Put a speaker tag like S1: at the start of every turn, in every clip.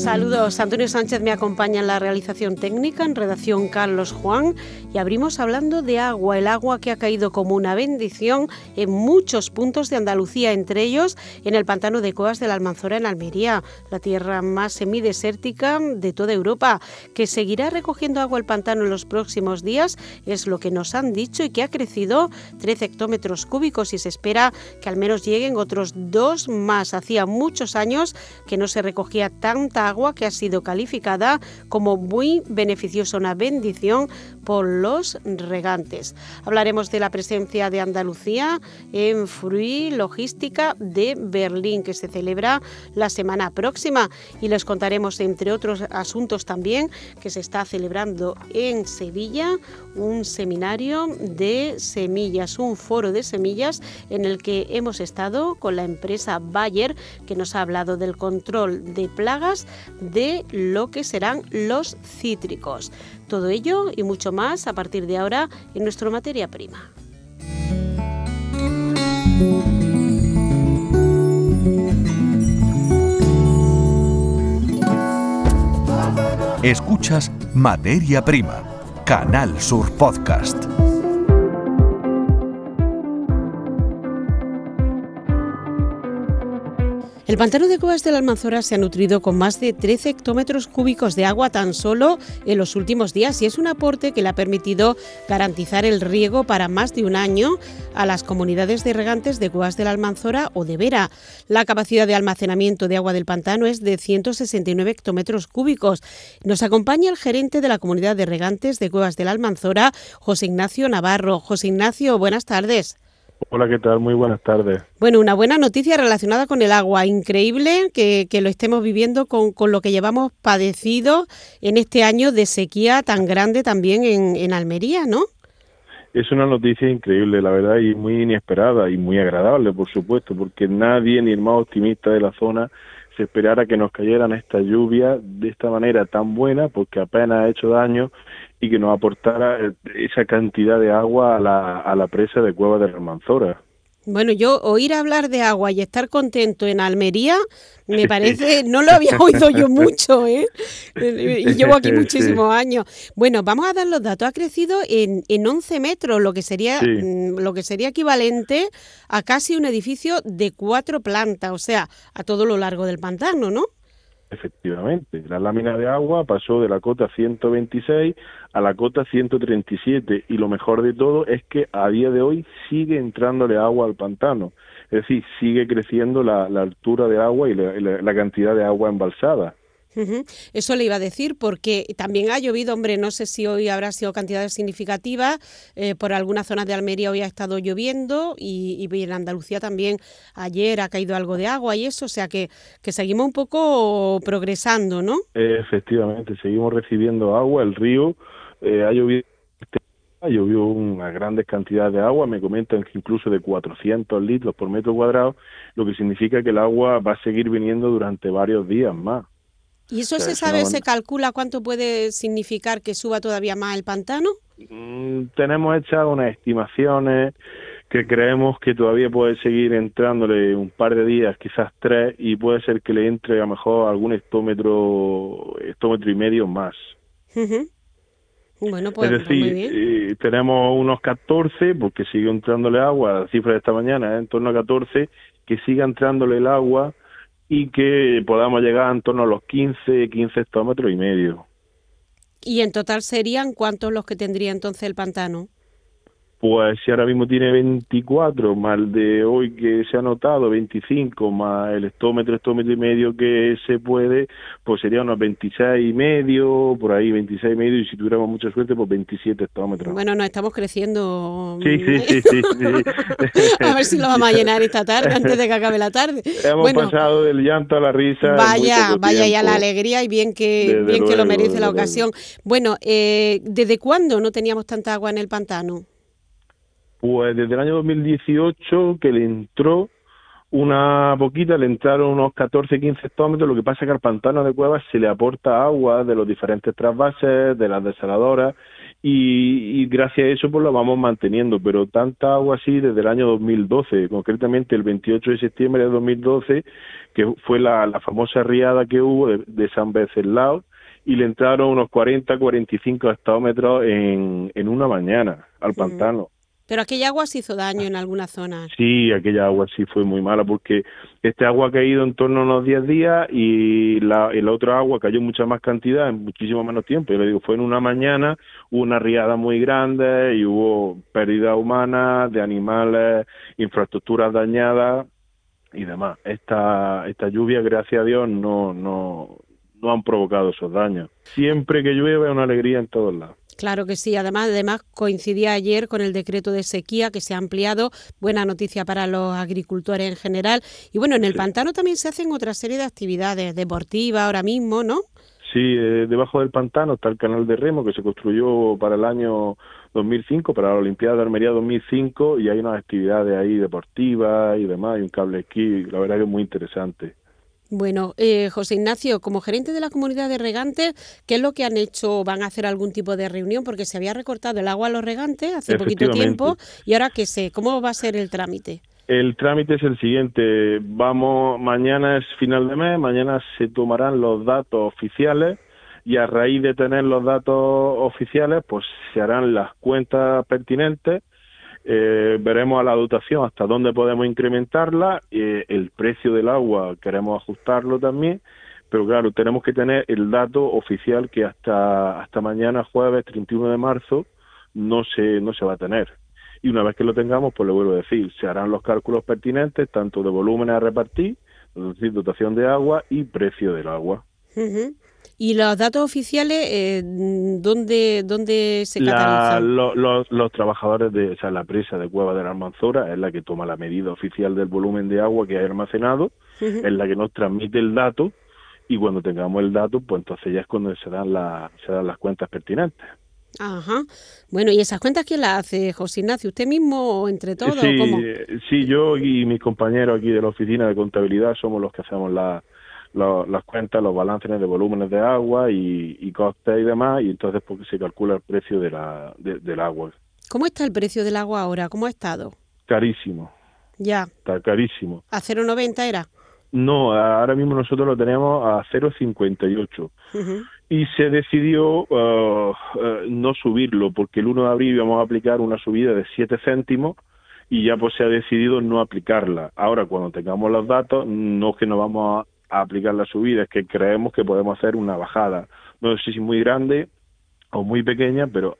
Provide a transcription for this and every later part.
S1: Saludos, Antonio Sánchez me acompaña en la realización técnica, en redacción Carlos Juan y abrimos hablando de agua, el agua que ha caído como una bendición en muchos puntos de Andalucía, entre ellos en el pantano de Coas de la Almanzora en Almería, la tierra más semidesértica de toda Europa, que seguirá recogiendo agua el pantano en los próximos días, es lo que nos han dicho y que ha crecido 13 hectómetros cúbicos y se espera que al menos lleguen otros dos más. Hacía muchos años que no se recogía tanta que ha sido calificada como muy beneficiosa, una bendición por los regantes. Hablaremos de la presencia de Andalucía en Fruit Logística de Berlín, que se celebra la semana próxima, y les contaremos, entre otros asuntos también, que se está celebrando en Sevilla un seminario de semillas, un foro de semillas en el que hemos estado con la empresa Bayer, que nos ha hablado del control de plagas de lo que serán los cítricos. Todo ello y mucho más a partir de ahora en nuestra materia prima.
S2: Escuchas Materia Prima, Canal Sur Podcast.
S1: El pantano de Cuevas de la Almanzora se ha nutrido con más de 13 hectómetros cúbicos de agua tan solo en los últimos días y es un aporte que le ha permitido garantizar el riego para más de un año a las comunidades de regantes de Cuevas de la Almanzora o de Vera. La capacidad de almacenamiento de agua del pantano es de 169 hectómetros cúbicos. Nos acompaña el gerente de la comunidad de regantes de Cuevas de la Almanzora, José Ignacio Navarro. José Ignacio, buenas tardes.
S3: Hola, ¿qué tal? Muy buenas tardes.
S1: Bueno, una buena noticia relacionada con el agua. Increíble que, lo estemos viviendo con, lo que llevamos padecido en este año de sequía tan grande también en, en Almería, ¿no?
S3: Es una noticia increíble, la verdad, y muy inesperada y muy agradable, por supuesto, porque nadie, ni el más optimista de la zona, se esperara que nos cayeran esta lluvia de esta manera tan buena, porque apenas ha hecho daño y que nos aportara esa cantidad de agua a la, a la presa de Cueva de Remanzora.
S1: Bueno, yo oír hablar de agua y estar contento en Almería, me parece, no lo había oído yo mucho, ¿eh? Y llevo aquí muchísimos años. Bueno, vamos a dar los datos. Ha crecido en, en 11 metros, lo que sería mm, lo que sería equivalente a casi un edificio de cuatro plantas, o sea, a todo lo largo del pantano, ¿no?
S3: Efectivamente, la lámina de agua pasó de la cota 126 a la cota 137 y lo mejor de todo es que a día de hoy sigue entrándole agua al pantano, es decir, sigue creciendo la, altura de agua y la cantidad de agua embalsada.
S1: Eso le iba a decir porque también ha llovido, hombre, no sé si hoy habrá sido cantidades significativas, eh, por algunas zonas de Almería hoy ha estado lloviendo y, en Andalucía también ayer ha caído algo de agua y eso, o sea que, seguimos un poco progresando, ¿no?
S3: Efectivamente, seguimos recibiendo agua, el río eh, ha llovido ha llovido una grandes cantidades de agua, me comentan que incluso de 400 litros por metro cuadrado, lo que significa que el agua va a seguir viniendo durante varios días más.
S1: ¿Y eso se sabe, se calcula cuánto puede significar que suba todavía más el pantano?
S3: Mm, tenemos hechas unas estimaciones que creemos que todavía puede seguir entrándole un par de días, quizás tres, y puede ser que le entre a lo mejor algún hectómetro, hectómetro y medio más.
S1: Bueno, pues,
S3: es decir,
S1: muy bien.
S3: Eh, tenemos unos 14, porque sigue entrándole agua, la cifra de esta mañana es en torno a 14, que siga entrándole el agua y que podamos llegar en torno a los 15, 15 hectómetros y medio.
S1: ¿Y en total serían cuántos los que tendría entonces el pantano?
S3: Pues si ahora mismo tiene 24, más el de hoy que se ha notado, 25, más el estómetro, estómetro y medio que se puede, pues sería unos 26 y medio, por ahí 26 y medio, y si tuviéramos mucha suerte, pues 27 estómetros.
S1: Bueno, nos estamos creciendo.
S3: Sí, sí, sí, sí.
S1: a ver si lo vamos a llenar esta tarde, antes de que acabe la tarde.
S3: Hemos pasado del llanto a la risa.
S1: Vaya, vaya ya la alegría y bien que, bien que lo merece la ocasión. Bueno, eh, ¿desde cuándo no teníamos tanta agua en el pantano?
S3: Pues desde el año 2018 que le entró una poquita, le entraron unos 14, 15 hectómetros, lo que pasa es que al pantano de Cuevas se le aporta agua de los diferentes trasvases, de las desaladoras, y, gracias a eso pues lo vamos manteniendo, pero tanta agua así desde el año 2012, concretamente el 28 de septiembre de 2012, que fue la, famosa riada que hubo de, San Venceslao, y le entraron unos 40, 45 hectómetros en, en una mañana al pantano.
S1: Pero aquella agua se hizo daño en algunas zonas.
S3: Sí, aquella agua sí fue muy mala porque este agua ha caído en torno a unos 10 días y la, otra agua cayó mucha más cantidad en muchísimo menos tiempo. Yo le digo, fue en una mañana, hubo una riada muy grande y hubo pérdida humana de animales, infraestructuras dañadas y demás. Esta, esta lluvia, gracias a Dios, no, no, no han provocado esos daños. Siempre que llueve es una alegría en todos lados.
S1: Claro que sí. Además, además coincidía ayer con el decreto de sequía que se ha ampliado. Buena noticia para los agricultores en general. Y bueno, en el pantano también se hacen otra serie de actividades deportivas ahora mismo, ¿no?
S3: Sí, eh, debajo del pantano está el canal de remo que se construyó para el año 2005, para la Olimpiada de Armería 2005, y hay unas actividades ahí deportivas y demás, y un cable esquí, la verdad que es muy interesante.
S1: Bueno, eh, José Ignacio, como gerente de la comunidad de regantes, ¿qué es lo que han hecho? ¿Van a hacer algún tipo de reunión? Porque se había recortado el agua a los regantes hace poquito tiempo y ahora qué sé, ¿cómo va a ser el trámite?
S3: El trámite es el siguiente, vamos, mañana es final de mes, mañana se tomarán los datos oficiales y a raíz de tener los datos oficiales, pues se harán las cuentas pertinentes eh, veremos a la dotación hasta dónde podemos incrementarla, eh, el precio del agua queremos ajustarlo también, pero claro, tenemos que tener el dato oficial que hasta, hasta mañana, jueves 31 de marzo, no se, no se va a tener. Y una vez que lo tengamos, pues le vuelvo a decir, se harán los cálculos pertinentes, tanto de volumen a repartir, es decir, dotación de agua y precio del agua.
S1: ¿Y los datos oficiales, eh, ¿dónde, dónde se catalizan?
S3: los, trabajadores de o sea, la presa de Cueva de la Almanzora es la que toma la medida oficial del volumen de agua que hay almacenado, es la que nos transmite el dato y cuando tengamos el dato, pues entonces ya es cuando se dan, la, se dan las cuentas pertinentes.
S1: Ajá. Bueno, ¿y esas cuentas quién las hace, José Ignacio? ¿Usted mismo o entre todos?
S3: Sí, sí, yo y mis compañeros aquí de la oficina de contabilidad somos los que hacemos la, las cuentas, los balances de volúmenes de agua y, costes y demás, y entonces porque se calcula el precio de la, del agua.
S1: ¿Cómo está el precio del agua ahora? ¿Cómo ha estado?
S3: Carísimo.
S1: Ya.
S3: Está carísimo.
S1: ¿A 0,90 era?
S3: No, ahora mismo nosotros lo tenemos a 0,58. Y se decidió uh, uh, no subirlo porque el 1 de abril íbamos a aplicar una subida de 7 céntimos y ya pues se ha decidido no aplicarla. Ahora, cuando tengamos los datos, no es que nos vamos a aplicar la subida, es que creemos que podemos hacer una bajada. No sé si muy grande o muy pequeña, pero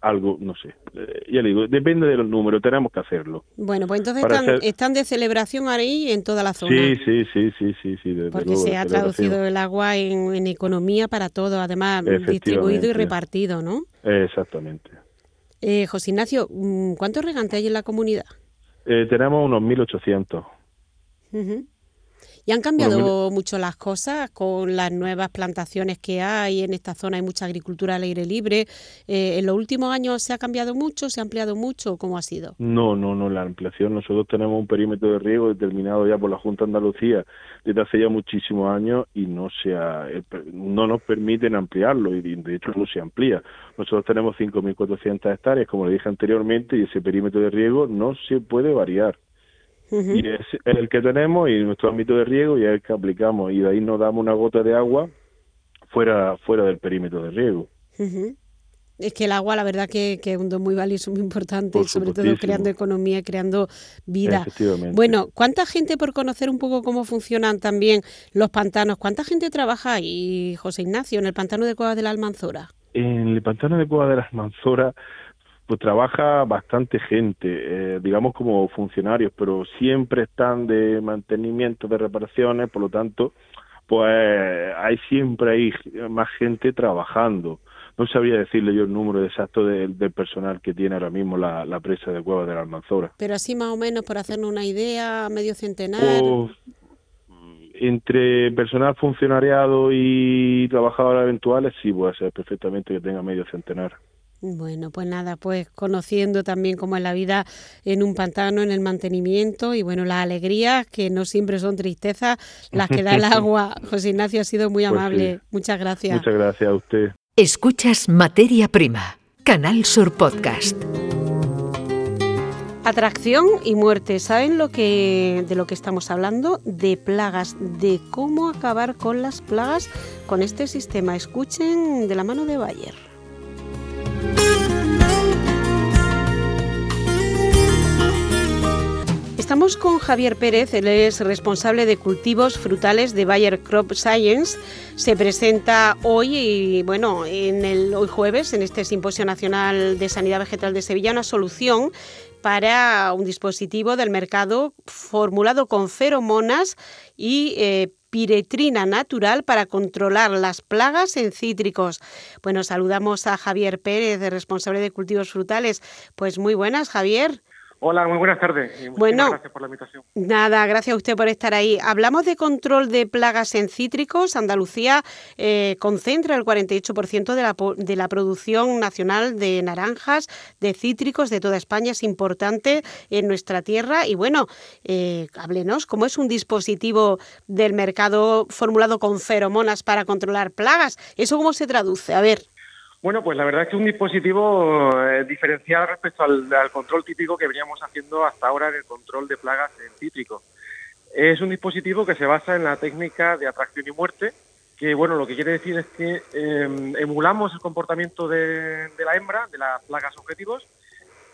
S3: algo, no sé. Eh, ya le digo, depende de los números, tenemos que hacerlo.
S1: Bueno, pues entonces están, de celebración ahí en toda la zona.
S3: Sí, sí, sí, sí, sí. sí
S1: Porque se ha traducido el agua en, economía para todo, además distribuido y repartido, ¿no?
S3: Exactamente.
S1: Eh, José Ignacio, mm, ¿cuántos regantes hay en la comunidad?
S3: Eh, tenemos unos 1.800. Uh
S1: ¿Y han cambiado mucho las cosas con las nuevas plantaciones que hay? En esta zona hay mucha agricultura al aire libre. Eh, ¿En los últimos años se ha cambiado mucho? ¿Se ha ampliado mucho? ¿Cómo ha sido?
S3: No, no, no. La ampliación, nosotros tenemos un perímetro de riego determinado ya por la Junta de Andalucía desde hace ya muchísimos años y no, se no nos permiten ampliarlo y de hecho no se amplía. Nosotros tenemos 5.400 hectáreas, como le dije anteriormente, y ese perímetro de riego no se puede variar y es el que tenemos y nuestro ámbito de riego y es el que aplicamos y de ahí nos damos una gota de agua fuera fuera del perímetro de riego.
S1: Es que el agua, la verdad, que, que es un don muy valioso, muy importante, sobre todo creando economía y creando vida. Bueno, ¿cuánta gente, por conocer un poco cómo funcionan también los pantanos, cuánta gente trabaja ahí, José Ignacio, en el pantano de Cueva de la Almanzora?
S3: En el pantano de Cueva de la Almanzora pues trabaja bastante gente, eh, digamos como funcionarios, pero siempre están de mantenimiento, de reparaciones, por lo tanto, pues hay siempre hay más gente trabajando. No sabría decirle yo el número exacto del personal que tiene ahora mismo la, presa de Cueva de la Almanzora.
S1: Pero así más o menos, por hacernos una idea, medio centenar.
S3: Pues, entre personal funcionariado y trabajadores eventuales, sí puede ser perfectamente que tenga medio centenar.
S1: Bueno, pues nada, pues conociendo también cómo es la vida en un pantano, en el mantenimiento y bueno, las alegrías que no siempre son tristezas, las que da el agua. José Ignacio ha sido muy pues amable. Muchas gracias.
S3: Muchas gracias a usted.
S2: Escuchas Materia Prima
S4: Canal Sur Podcast.
S1: Atracción y muerte. ¿Saben lo que de lo que estamos hablando? De plagas, de cómo acabar con las plagas con este sistema. Escuchen de la mano de Bayer. Estamos con Javier Pérez, él es responsable de cultivos frutales de Bayer Crop Science. Se presenta hoy bueno, hoy jueves en este Simposio Nacional de Sanidad Vegetal de Sevilla una solución para un dispositivo del mercado formulado con feromonas y eh, piretrina natural para controlar las plagas en cítricos. Bueno, saludamos a Javier Pérez, responsable de cultivos frutales. Pues muy buenas, Javier.
S5: Hola, muy buenas tardes. Y bueno, gracias por la invitación.
S1: Nada, gracias a usted por estar ahí. Hablamos de control de plagas en cítricos. Andalucía eh, concentra el 48% de la, de la producción nacional de naranjas, de cítricos de toda España. Es importante en nuestra tierra. Y bueno, eh, háblenos, ¿cómo es un dispositivo del mercado formulado con feromonas para controlar plagas? ¿Eso cómo se traduce? A ver.
S5: Bueno, pues la verdad es que es un dispositivo eh, diferencial respecto al, control típico que veníamos haciendo hasta ahora en el control de plagas en cítrico. Es un dispositivo que se basa en la técnica de atracción y muerte, que bueno, lo que quiere decir es que em, emulamos el comportamiento de, la hembra, de las plagas objetivos,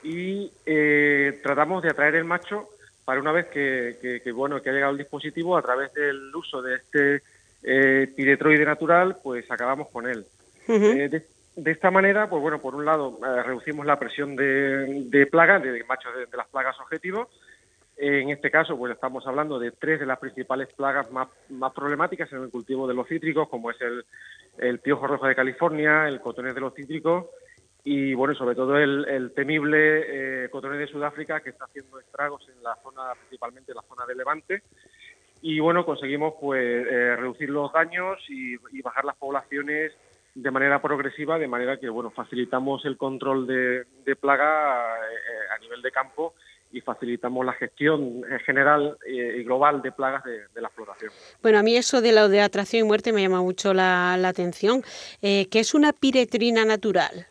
S5: y eh, tratamos de atraer el macho para una vez que, bueno que ha llegado el dispositivo a través del uso de este eh, piretroide natural, pues acabamos con él de esta manera, pues bueno, por un lado eh, reducimos la presión de, plagas, de, machos de, las plagas objetivos. en este caso, pues estamos hablando de tres de las principales plagas más, problemáticas en el cultivo de los cítricos, como es el, el piojo rojo de California, el cotonés de los cítricos y, bueno, sobre todo el, temible eh, cotonés de Sudáfrica que está haciendo estragos en la zona, principalmente en la zona de Levante. Y, bueno, conseguimos pues eh, reducir los daños y bajar las poblaciones de manera progresiva, de manera que bueno facilitamos el control de, plaga eh, a nivel de campo y facilitamos la gestión general y global de plagas de, la floración.
S1: Bueno, a mí eso de la de atracción y muerte me llama mucho la, atención. Eh, ¿Qué es una piretrina natural?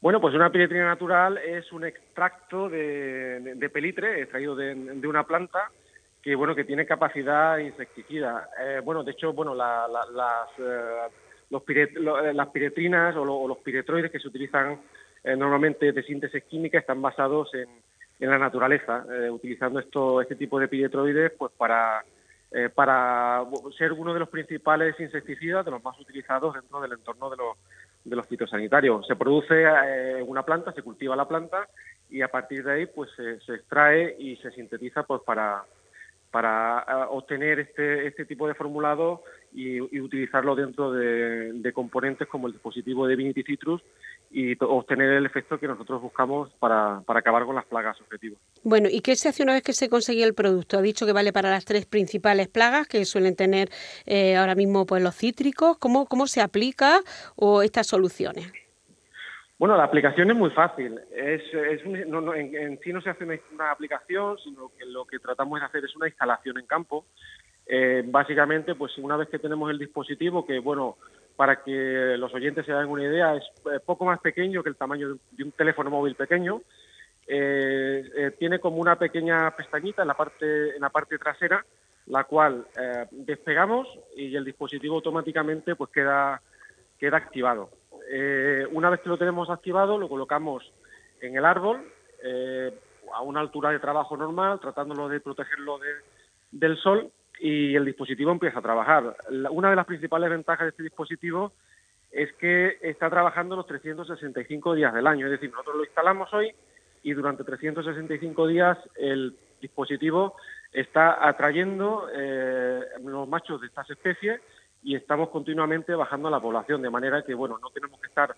S5: Bueno, pues una piretrina natural es un extracto de, pelitre extraído de, una planta que bueno que tiene capacidad insecticida. Eh, bueno, de hecho, bueno las eh, las piretrinas o, los piretroides que se utilizan eh, normalmente de síntesis química están basados en, la naturaleza, eh, utilizando esto, este tipo de piretroides pues para, para ser uno de los principales insecticidas, de los más utilizados dentro del entorno de los, de los fitosanitarios. Se produce en una planta, se cultiva la planta y a partir de ahí pues se, extrae y se sintetiza pues para, para obtener este, este tipo de formulado y, utilizarlo dentro de, componentes como el dispositivo de Vinity Citrus y obtener el efecto que nosotros buscamos para, acabar con las plagas objetivos.
S1: Bueno, ¿y qué se hace una vez que se consigue el producto? Ha dicho que vale para las tres principales plagas que suelen tener eh, ahora mismo pues los cítricos. ¿Cómo, ¿Cómo se aplica o estas soluciones?
S5: Bueno, la aplicación es muy fácil. Es, en, sí no se hace una, aplicación, sino que lo que tratamos de hacer es una instalación en campo eh, básicamente, pues una vez que tenemos el dispositivo, que bueno, para que los oyentes se hagan una idea, es eh, poco más pequeño que el tamaño de un teléfono móvil pequeño. Eh, tiene como una pequeña pestañita en la parte, en la parte trasera, la cual despegamos y el dispositivo automáticamente pues queda, queda activado. Una vez que lo tenemos activado, lo colocamos en el árbol a una altura de trabajo normal, tratándolo de protegerlo del sol y el dispositivo empieza a trabajar. Una de las principales ventajas de este dispositivo es que está trabajando los 365 días del año, es decir, nosotros lo instalamos hoy y durante 365 días el dispositivo está atrayendo eh, los machos de estas especies y estamos continuamente bajando la población, de manera que bueno no tenemos que estar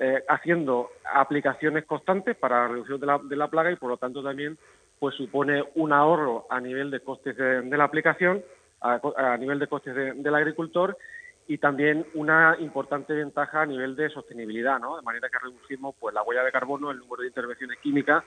S5: eh, haciendo aplicaciones constantes para la reducción de la, de la plaga y por lo tanto también pues supone un ahorro a nivel de costes de, la aplicación, a, nivel de costes del agricultor y también una importante ventaja a nivel de sostenibilidad, ¿no? De manera que reducimos pues la huella de carbono, el número de intervenciones químicas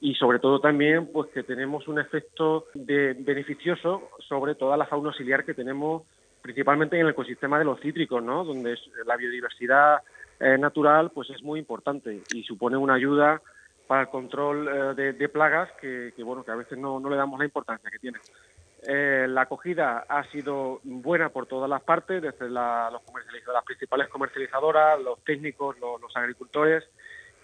S5: y sobre todo también pues que tenemos un efecto de beneficioso sobre toda la fauna auxiliar que tenemos principalmente en el ecosistema de los cítricos, ¿no? Donde la biodiversidad eh, natural, pues es muy importante y supone una ayuda para el control eh, de, plagas que, bueno, que a veces no, le damos la importancia que tiene. Eh, la acogida ha sido buena por todas las partes, desde la, los las principales comercializadoras, los técnicos, los, agricultores,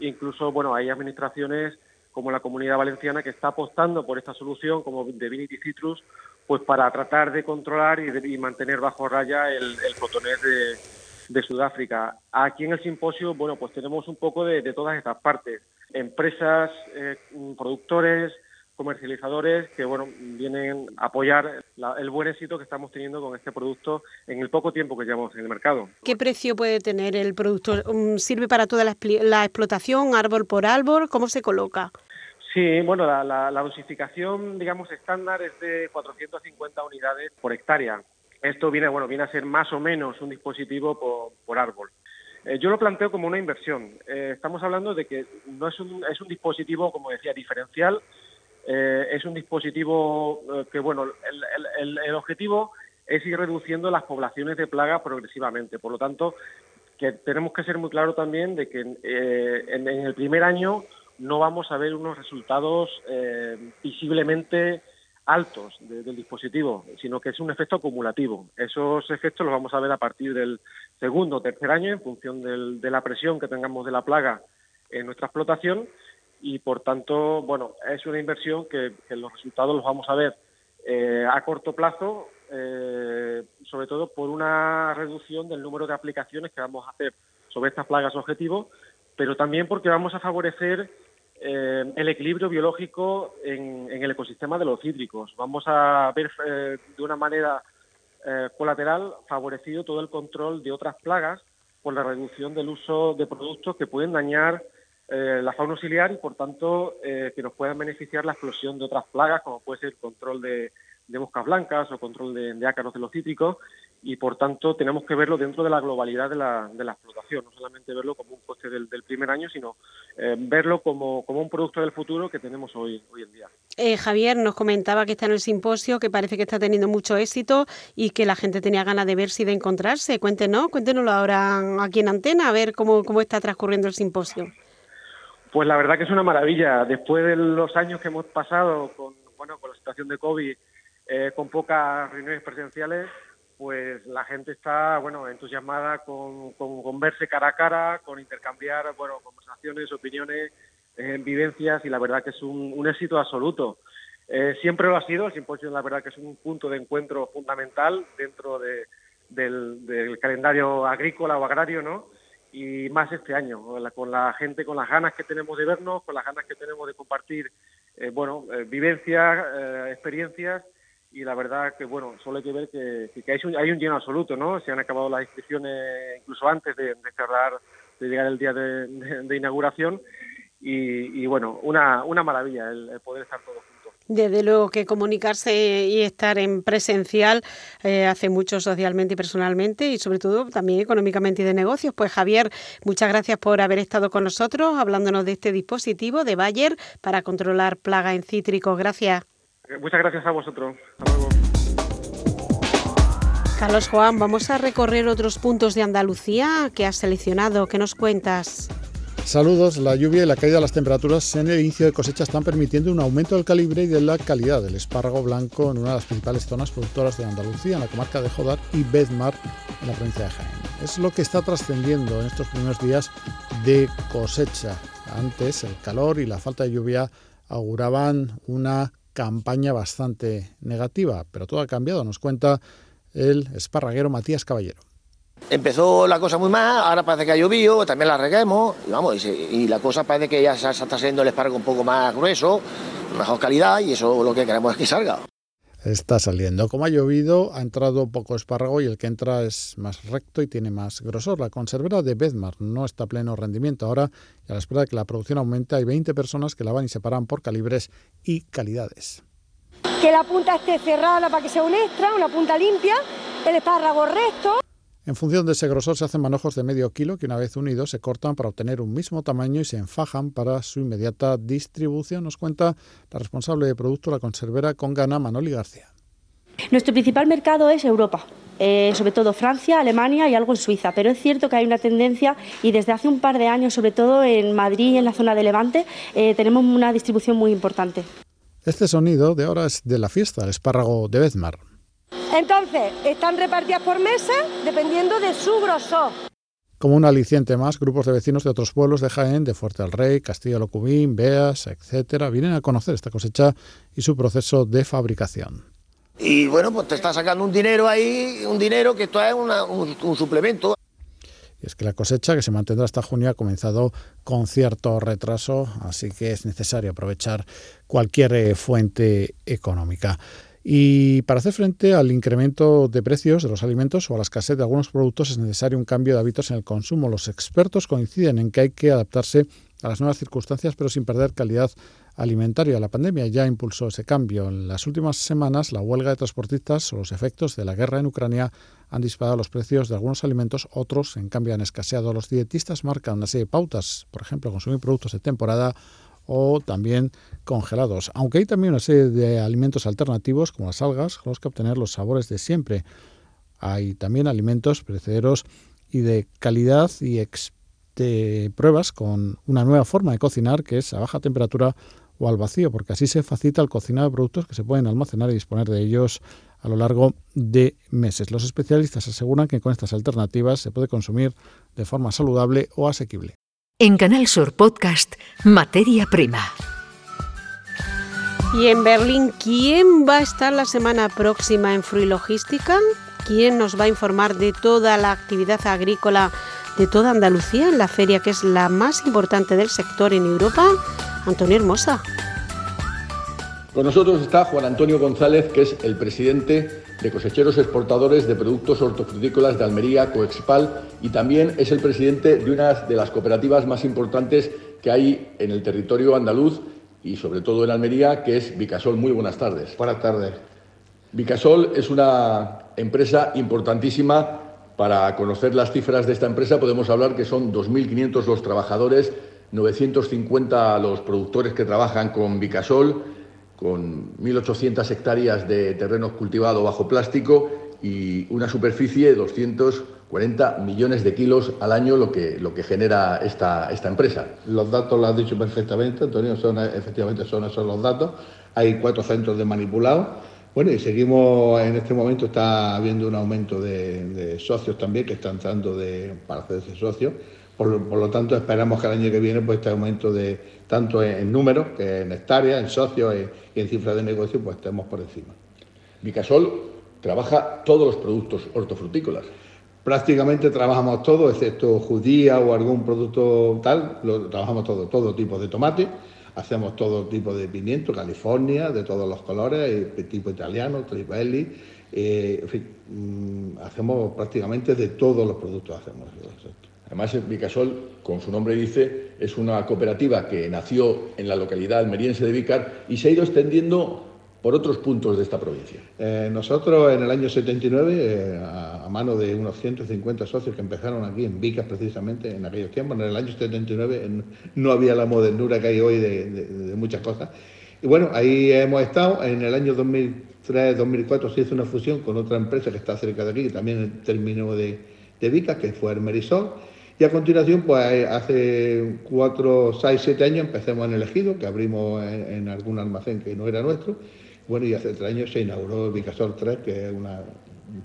S5: incluso bueno hay administraciones como la Comunidad Valenciana que está apostando por esta solución como Divinity Citrus, pues para tratar de controlar y, mantener bajo raya el, el de, de Sudáfrica. Aquí en el simposio, bueno, pues tenemos un poco de, todas estas partes. Empresas, eh, productores, comercializadores que, bueno, vienen a apoyar el buen éxito que estamos teniendo con este producto en el poco tiempo que llevamos en el mercado.
S1: ¿Qué precio puede tener el producto? Mm, ¿Sirve para toda la, explotación, árbol por árbol? ¿Cómo se coloca?
S5: Sí, bueno, la, la, dosificación, digamos, estándar es de 450 unidades por hectárea. Esto viene, bueno, viene a ser más o menos un dispositivo por, árbol. Eh, yo lo planteo como una inversión. Eh, estamos hablando de que no es un, es un dispositivo, como decía, diferencial. Eh, es un dispositivo que, bueno, el, objetivo es ir reduciendo las poblaciones de plaga progresivamente. Por lo tanto, que tenemos que ser muy claros también de que en, en, el primer año no vamos a ver unos resultados visiblemente altos del dispositivo, sino que es un efecto acumulativo. Esos efectos los vamos a ver a partir del segundo o tercer año en función de la presión que tengamos de la plaga en nuestra explotación y por tanto, bueno, es una inversión que, los resultados los vamos a ver eh, a corto plazo, eh, sobre todo por una reducción del número de aplicaciones que vamos a hacer sobre estas plagas objetivo, pero también porque vamos a favorecer eh, el equilibrio biológico en, el ecosistema de los cítricos. Vamos a ver eh, de una manera eh, colateral favorecido todo el control de otras plagas por la reducción del uso de productos que pueden dañar la fauna auxiliar y, por tanto, que nos puedan beneficiar la explosión de otras plagas, como puede ser el control de, de moscas blancas o control de, ácaros de los cítricos y por tanto tenemos que verlo dentro de la globalidad de la, de la explotación, no solamente verlo como un coste del, primer año, sino eh, verlo como, como, un producto del futuro que tenemos hoy, hoy en día.
S1: Eh, Javier nos comentaba que está en el simposio, que parece que está teniendo mucho éxito y que la gente tenía ganas de verse y de encontrarse. Cuéntenos, cuéntenoslo ahora aquí en antena, a ver cómo, cómo está transcurriendo el simposio.
S5: Pues la verdad que es una maravilla. Después de los años que hemos pasado con, bueno, con la situación de COVID, eh, con pocas reuniones presenciales, pues la gente está, bueno, entusiasmada con, con, verse cara a cara, con intercambiar, bueno, conversaciones, opiniones, eh, vivencias y la verdad que es un, éxito absoluto. Eh, siempre lo ha sido, el simposio la verdad que es un punto de encuentro fundamental dentro de, del, calendario agrícola o agrario, ¿no? Y más este año, con la, gente, con las ganas que tenemos de vernos, con las ganas que tenemos de compartir, bueno, vivencias, experiencias y la verdad que bueno solo hay que ver que, hay, un, hay un lleno absoluto no se han acabado las inscripciones incluso antes de, cerrar de llegar el día de, inauguración y, bueno una, una maravilla el, poder estar todos juntos
S1: desde luego que comunicarse y estar en presencial eh, hace mucho socialmente y personalmente y sobre todo también económicamente y de negocios. Pues Javier, muchas gracias por haber estado con nosotros hablándonos de este dispositivo de Bayer para controlar plaga en cítricos. Gracias.
S5: Muchas gracias a vosotros. Hasta luego.
S1: Carlos Juan, vamos a recorrer otros puntos de Andalucía que has seleccionado. ¿Qué nos cuentas?
S4: Saludos. La lluvia y la caída de las temperaturas en el inicio de cosecha están permitiendo un aumento del calibre y de la calidad del espárrago blanco en una de las principales zonas productoras de Andalucía, en la comarca de Jodar y Bedmar, en la provincia de Jaén. Es lo que está trascendiendo en estos primeros días de cosecha. Antes, el calor y la falta de lluvia auguraban una campaña bastante negativa, pero todo ha cambiado, nos cuenta el esparraguero Matías Caballero.
S6: Empezó la cosa muy mal, ahora parece que ha llovido, también la reguemos, y vamos, y, la cosa parece que ya se está haciendo el espárrago un poco más grueso, mejor calidad, y eso lo que queremos es que salga
S4: está saliendo. Como ha llovido, ha entrado poco espárrago y el que entra es más recto y tiene más grosor. La conservera de Bedmar no está a pleno rendimiento ahora y a la espera de que la producción aumente hay 20 personas que la van y separan por calibres y calidades.
S7: Que la punta esté cerrada para que sea un extra, una punta limpia, el espárrago recto.
S4: En función de ese grosor se hacen manojos de medio kilo que una vez unidos se cortan para obtener un mismo tamaño y se enfajan para su inmediata distribución, nos cuenta la responsable de producto, la conservera con gana Manoli García.
S8: Nuestro principal mercado es Europa. eh, sobre todo Francia, Alemania y algo en Suiza. Pero es cierto que hay una tendencia y desde hace un par de años, sobre todo en Madrid y en la zona de Levante, eh, tenemos una distribución muy importante.
S4: Este sonido de ahora es de la fiesta, el espárrago de Bezmar.
S7: Entonces, están repartidas por mesas dependiendo de su grosor.
S4: Como un aliciente más, grupos de vecinos de otros pueblos de Jaén, de Fuerte del Rey, Castillo Locubín, Beas, etcétera, vienen a conocer esta cosecha y su proceso de fabricación.
S6: Y bueno, pues te está sacando un dinero ahí, un dinero que esto es un, suplemento.
S4: Y es que la cosecha, que se mantendrá hasta junio, ha comenzado con cierto retraso, así que es necesario aprovechar cualquier eh, fuente económica. Y para hacer frente al incremento de precios de los alimentos o a la escasez de algunos productos es necesario un cambio de hábitos en el consumo. Los expertos coinciden en que hay que adaptarse a las nuevas circunstancias, pero sin perder calidad alimentaria. La pandemia ya impulsó ese cambio. En las últimas semanas, la huelga de transportistas o los efectos de la guerra en Ucrania han disparado los precios de algunos alimentos, otros, en cambio, han escaseado. Los dietistas marcan una serie de pautas, por ejemplo, consumir productos de temporada o también congelados. Aunque hay también una serie de alimentos alternativos como las algas con los que obtener los sabores de siempre. Hay también alimentos perecederos y de calidad y de pruebas con una nueva forma de cocinar que es a baja temperatura o al vacío, porque así se facilita el cocinado de productos que se pueden almacenar y disponer de ellos a lo largo de meses. Los especialistas aseguran que con estas alternativas se puede consumir de forma saludable o asequible.
S2: En Canal Sur Podcast, Materia Prima.
S1: Y en Berlín, ¿quién va a estar la semana próxima en Frui Logística? ¿Quién nos va a informar de toda la actividad agrícola de toda Andalucía en la feria que es la más importante del sector en Europa? Antonio Hermosa.
S9: Con nosotros está Juan Antonio González, que es el presidente de cosecheros exportadores de productos hortofrutícolas de Almería, Coexpal, y también es el presidente de una de las cooperativas más importantes que hay en el territorio andaluz y sobre todo en Almería, que es Vicasol. Muy buenas tardes.
S10: Buenas tardes.
S9: Vicasol es una empresa importantísima. Para conocer las cifras de esta empresa podemos hablar que son 2.500 los trabajadores, 950 los productores que trabajan con Vicasol con 1.800 hectáreas de terreno cultivado bajo plástico y una superficie de 240 millones de kilos al año, lo que, lo que genera esta, esta empresa.
S10: Los datos lo has dicho perfectamente, Antonio, son, efectivamente son esos los datos. Hay cuatro centros de manipulados. Bueno, y seguimos, en este momento está habiendo un aumento de, socios también que están entrando de, para hacerse socios. Por, lo tanto, esperamos que el año que viene pues, este aumento de tanto en, números, que en hectáreas, en socios y en cifras de negocio, pues estemos por encima.
S9: Vicasol trabaja todos los productos hortofrutícolas.
S10: Prácticamente trabajamos todo, excepto judía o algún producto tal, lo trabajamos todo, todo tipo de tomate, hacemos todo tipo de pimiento, California, de todos los colores, tipo italiano, tripelli, eh, en fin, mm, hacemos prácticamente de todos los productos hacemos.
S9: Además, Vicasol, como su nombre dice, es una cooperativa que nació en la localidad almeriense de Vicar y se ha ido extendiendo por otros puntos de esta provincia.
S10: Eh, nosotros en el año 79, eh, a, mano de unos 150 socios que empezaron aquí en Vicas precisamente en aquellos tiempos, en el año 79 no había la modernura que hay hoy de, muchas cosas. Y bueno, ahí hemos estado. En el año 2003-2004 se hizo una fusión con otra empresa que está cerca de aquí, que también terminó de, de Vicas, que fue Hermerisol y a continuación, pues hace cuatro, seis, siete años empecemos en el Ejido, que abrimos en, algún almacén que no era nuestro. Bueno, y hace tres años se inauguró Vicasol 3, que es un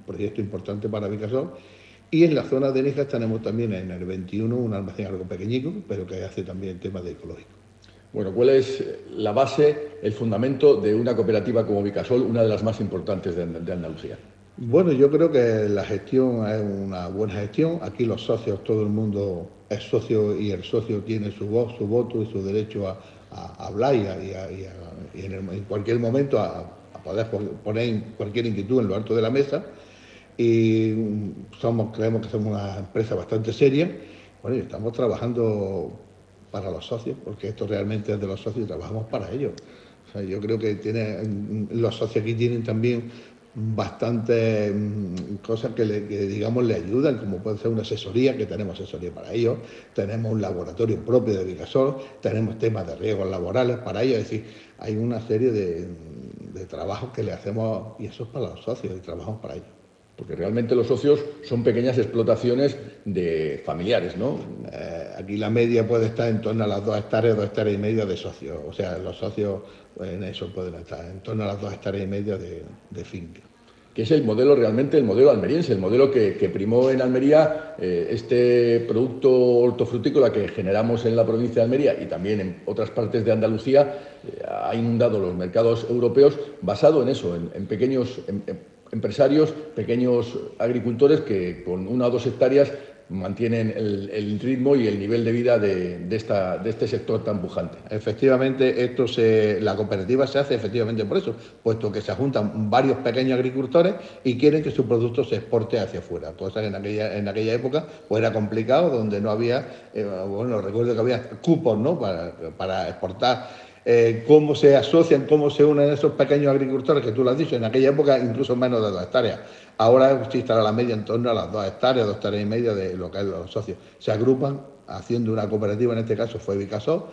S10: proyecto importante para Vicasol. Y en la zona de Nijas tenemos también en el 21 un almacén algo pequeñico, pero que hace también temas de ecológico.
S9: Bueno, ¿cuál es la base, el fundamento de una cooperativa como Vicasol, una de las más importantes de Andalucía?
S10: Bueno, yo creo que la gestión es una buena gestión. Aquí los socios, todo el mundo es socio y el socio tiene su voz, su voto y su derecho a, hablar y, en, cualquier momento a, poder poner cualquier inquietud en lo alto de la mesa. Y creemos que somos una empresa bastante seria. Bueno, y estamos trabajando para los socios, porque esto realmente es de los socios y trabajamos para ellos. yo creo que tiene, los socios aquí tienen también bastantes mm, cosas que, le, digamos le ayudan, como puede ser una asesoría, que tenemos asesoría para ellos, tenemos un laboratorio propio de Vicasol, tenemos temas de riesgos laborales para ellos, es decir, hay una serie de, de trabajos que le hacemos y eso es para los socios y trabajamos para ellos.
S9: Porque realmente los socios son pequeñas explotaciones de familiares, ¿no?
S10: Eh, aquí la media puede estar en torno a las dos hectáreas, dos hectáreas y media de socios. O sea, los socios en eso pueden estar, en torno a las dos hectáreas y media de, de finca
S9: que es el modelo realmente, el modelo almeriense, el modelo que, primó en Almería, eh, este producto hortofrutícola que generamos en la provincia de Almería y también en otras partes de Andalucía, eh, ha inundado los mercados europeos basado en eso, en, pequeños empresarios, pequeños agricultores que con una o dos hectáreas mantienen el, ritmo y el nivel de vida de, esta, de este sector tan pujante.
S10: Efectivamente, esto se, la cooperativa se hace efectivamente por eso, puesto que se juntan varios pequeños agricultores y quieren que su producto se exporte hacia afuera, cosa que en aquella, en aquella época pues era complicado, donde no había, eh, bueno, recuerdo que había cupos ¿no? para, para exportar eh, cómo se asocian, cómo se unen esos pequeños agricultores, que tú lo has dicho, en aquella época incluso menos de dos hectáreas. Ahora estará la media en torno a las dos hectáreas, dos hectáreas y media de lo que es los socios. Se agrupan haciendo una cooperativa, en este caso fue Vicasol,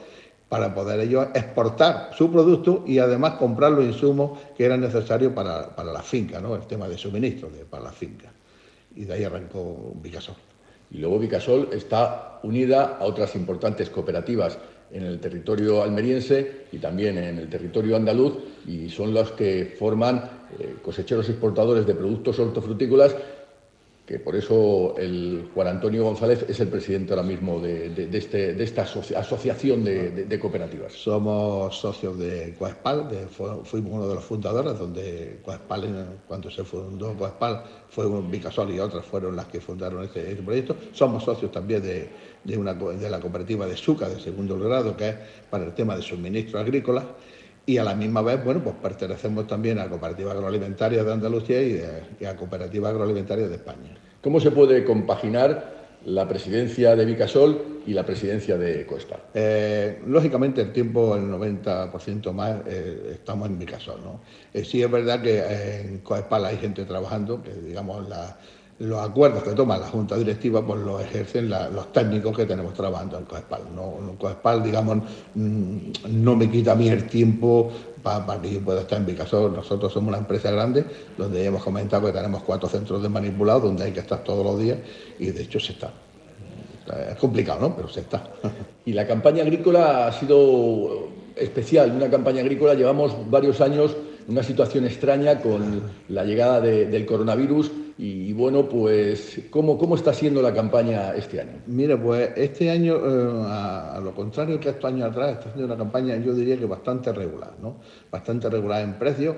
S10: para poder ellos exportar su producto y además comprar los insumos que eran necesarios para, para la finca, ¿no? el tema de suministro para la finca. Y de ahí arrancó Vicasol.
S9: Y luego Vicasol está unida a otras importantes cooperativas en el territorio almeriense y también en el territorio andaluz y son los que forman eh, cosecheros exportadores de productos hortofrutícolas que por eso el Juan Antonio González es el presidente ahora mismo de, este, esta asociación de, cooperativas.
S10: Somos socios de Coespal, fuimos uno de los fundadores, donde Coespal, cuando se fundó Coespal, fue un Bicasol y otras fueron las que fundaron este, este proyecto. Somos socios también de, una, de la cooperativa de Suca, de segundo grado, que es para el tema de suministro agrícola y a la misma vez, bueno, pues pertenecemos también a Cooperativa Agroalimentaria de Andalucía y, a Cooperativa Agroalimentaria de España.
S9: ¿Cómo se puede compaginar la presidencia de Vicasol y la presidencia de Coespal?
S10: Eh, lógicamente el tiempo, el 90% más, eh, estamos en Vicasol. ¿no? Eh, sí es verdad que en Coespal hay gente trabajando, que digamos la, los acuerdos que toma la Junta Directiva pues los ejercen los técnicos que tenemos trabajando en COESPAL. No, COESPAL, digamos, mm, no me quita a mí el tiempo para, que yo pueda estar en mi caso. Nosotros somos una empresa grande donde hemos comentado que tenemos cuatro centros de manipulado donde hay que estar todos los días y de hecho se está. Es complicado, ¿no? Pero se está.
S9: Y la campaña agrícola ha sido especial, una campaña agrícola. Llevamos varios años en una situación extraña con la llegada del coronavirus y, bueno, pues, ¿cómo, ¿cómo está siendo la campaña este año?
S10: Mire, pues este año, eh, a, lo contrario que estos años atrás, está siendo una campaña, yo diría que bastante regular, ¿no? Bastante regular en precios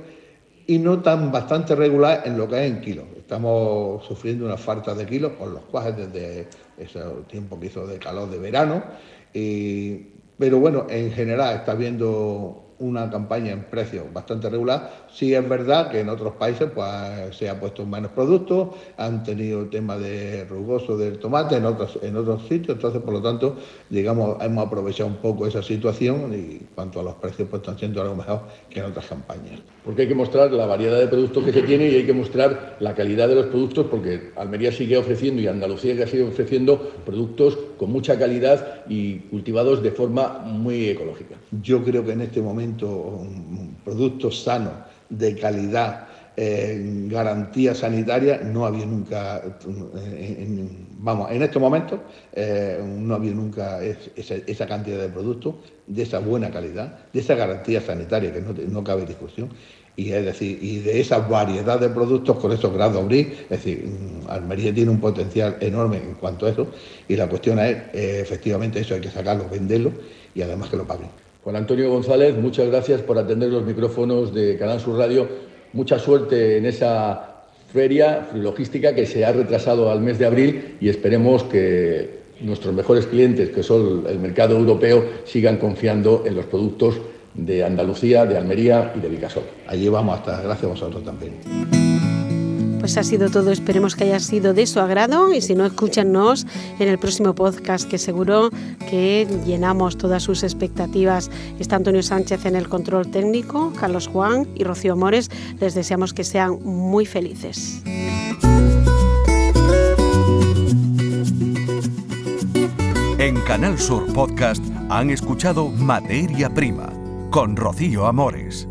S10: y no tan bastante regular en lo que es en kilos. Estamos sufriendo una falta de kilos por los cuajes desde ese tiempo que hizo de calor de verano. pero bueno, en general está habiendo una campaña en precios bastante regular. Sí es verdad que en otros países pues, se ha puesto menos productos, han tenido el tema de rugoso del tomate en otros, en otros sitios, entonces por lo tanto, digamos, hemos aprovechado un poco esa situación y cuanto a los precios pues están siendo algo mejor que en otras campañas.
S9: Porque hay que mostrar la variedad de productos que se tiene y hay que mostrar la calidad de los productos porque Almería sigue ofreciendo y Andalucía sigue ofreciendo productos con mucha calidad y cultivados de forma muy ecológica.
S10: Yo creo que en este momento un producto sano, de calidad, eh, garantía sanitaria, no había nunca, eh, vamos, en estos momentos eh, no había nunca esa, cantidad de productos de esa buena calidad, de esa garantía sanitaria, que no, cabe discusión, y es decir, y de esa variedad de productos con esos grados abrir, es decir, mm, Almería tiene un potencial enorme en cuanto a eso, y la cuestión es, efectivamente, eso hay que sacarlo, venderlo y además que lo paguen.
S9: Juan Antonio González, muchas gracias por atender los micrófonos de Canal Sur Radio. Mucha suerte en esa feria logística que se ha retrasado al mes de abril y esperemos que nuestros mejores clientes, que son el mercado europeo, sigan confiando en los productos de Andalucía, de Almería y de Vicasol.
S10: Allí vamos hasta, gracias a vosotros también.
S1: Pues ha sido todo, esperemos que haya sido de su agrado y si no, escúchanos en el próximo podcast que seguro que llenamos todas sus expectativas. Está Antonio Sánchez en el control técnico, Carlos Juan y Rocío Mores. Les deseamos que sean muy felices.
S2: En Canal Sur Podcast han escuchado Materia Prima con Rocío Amores.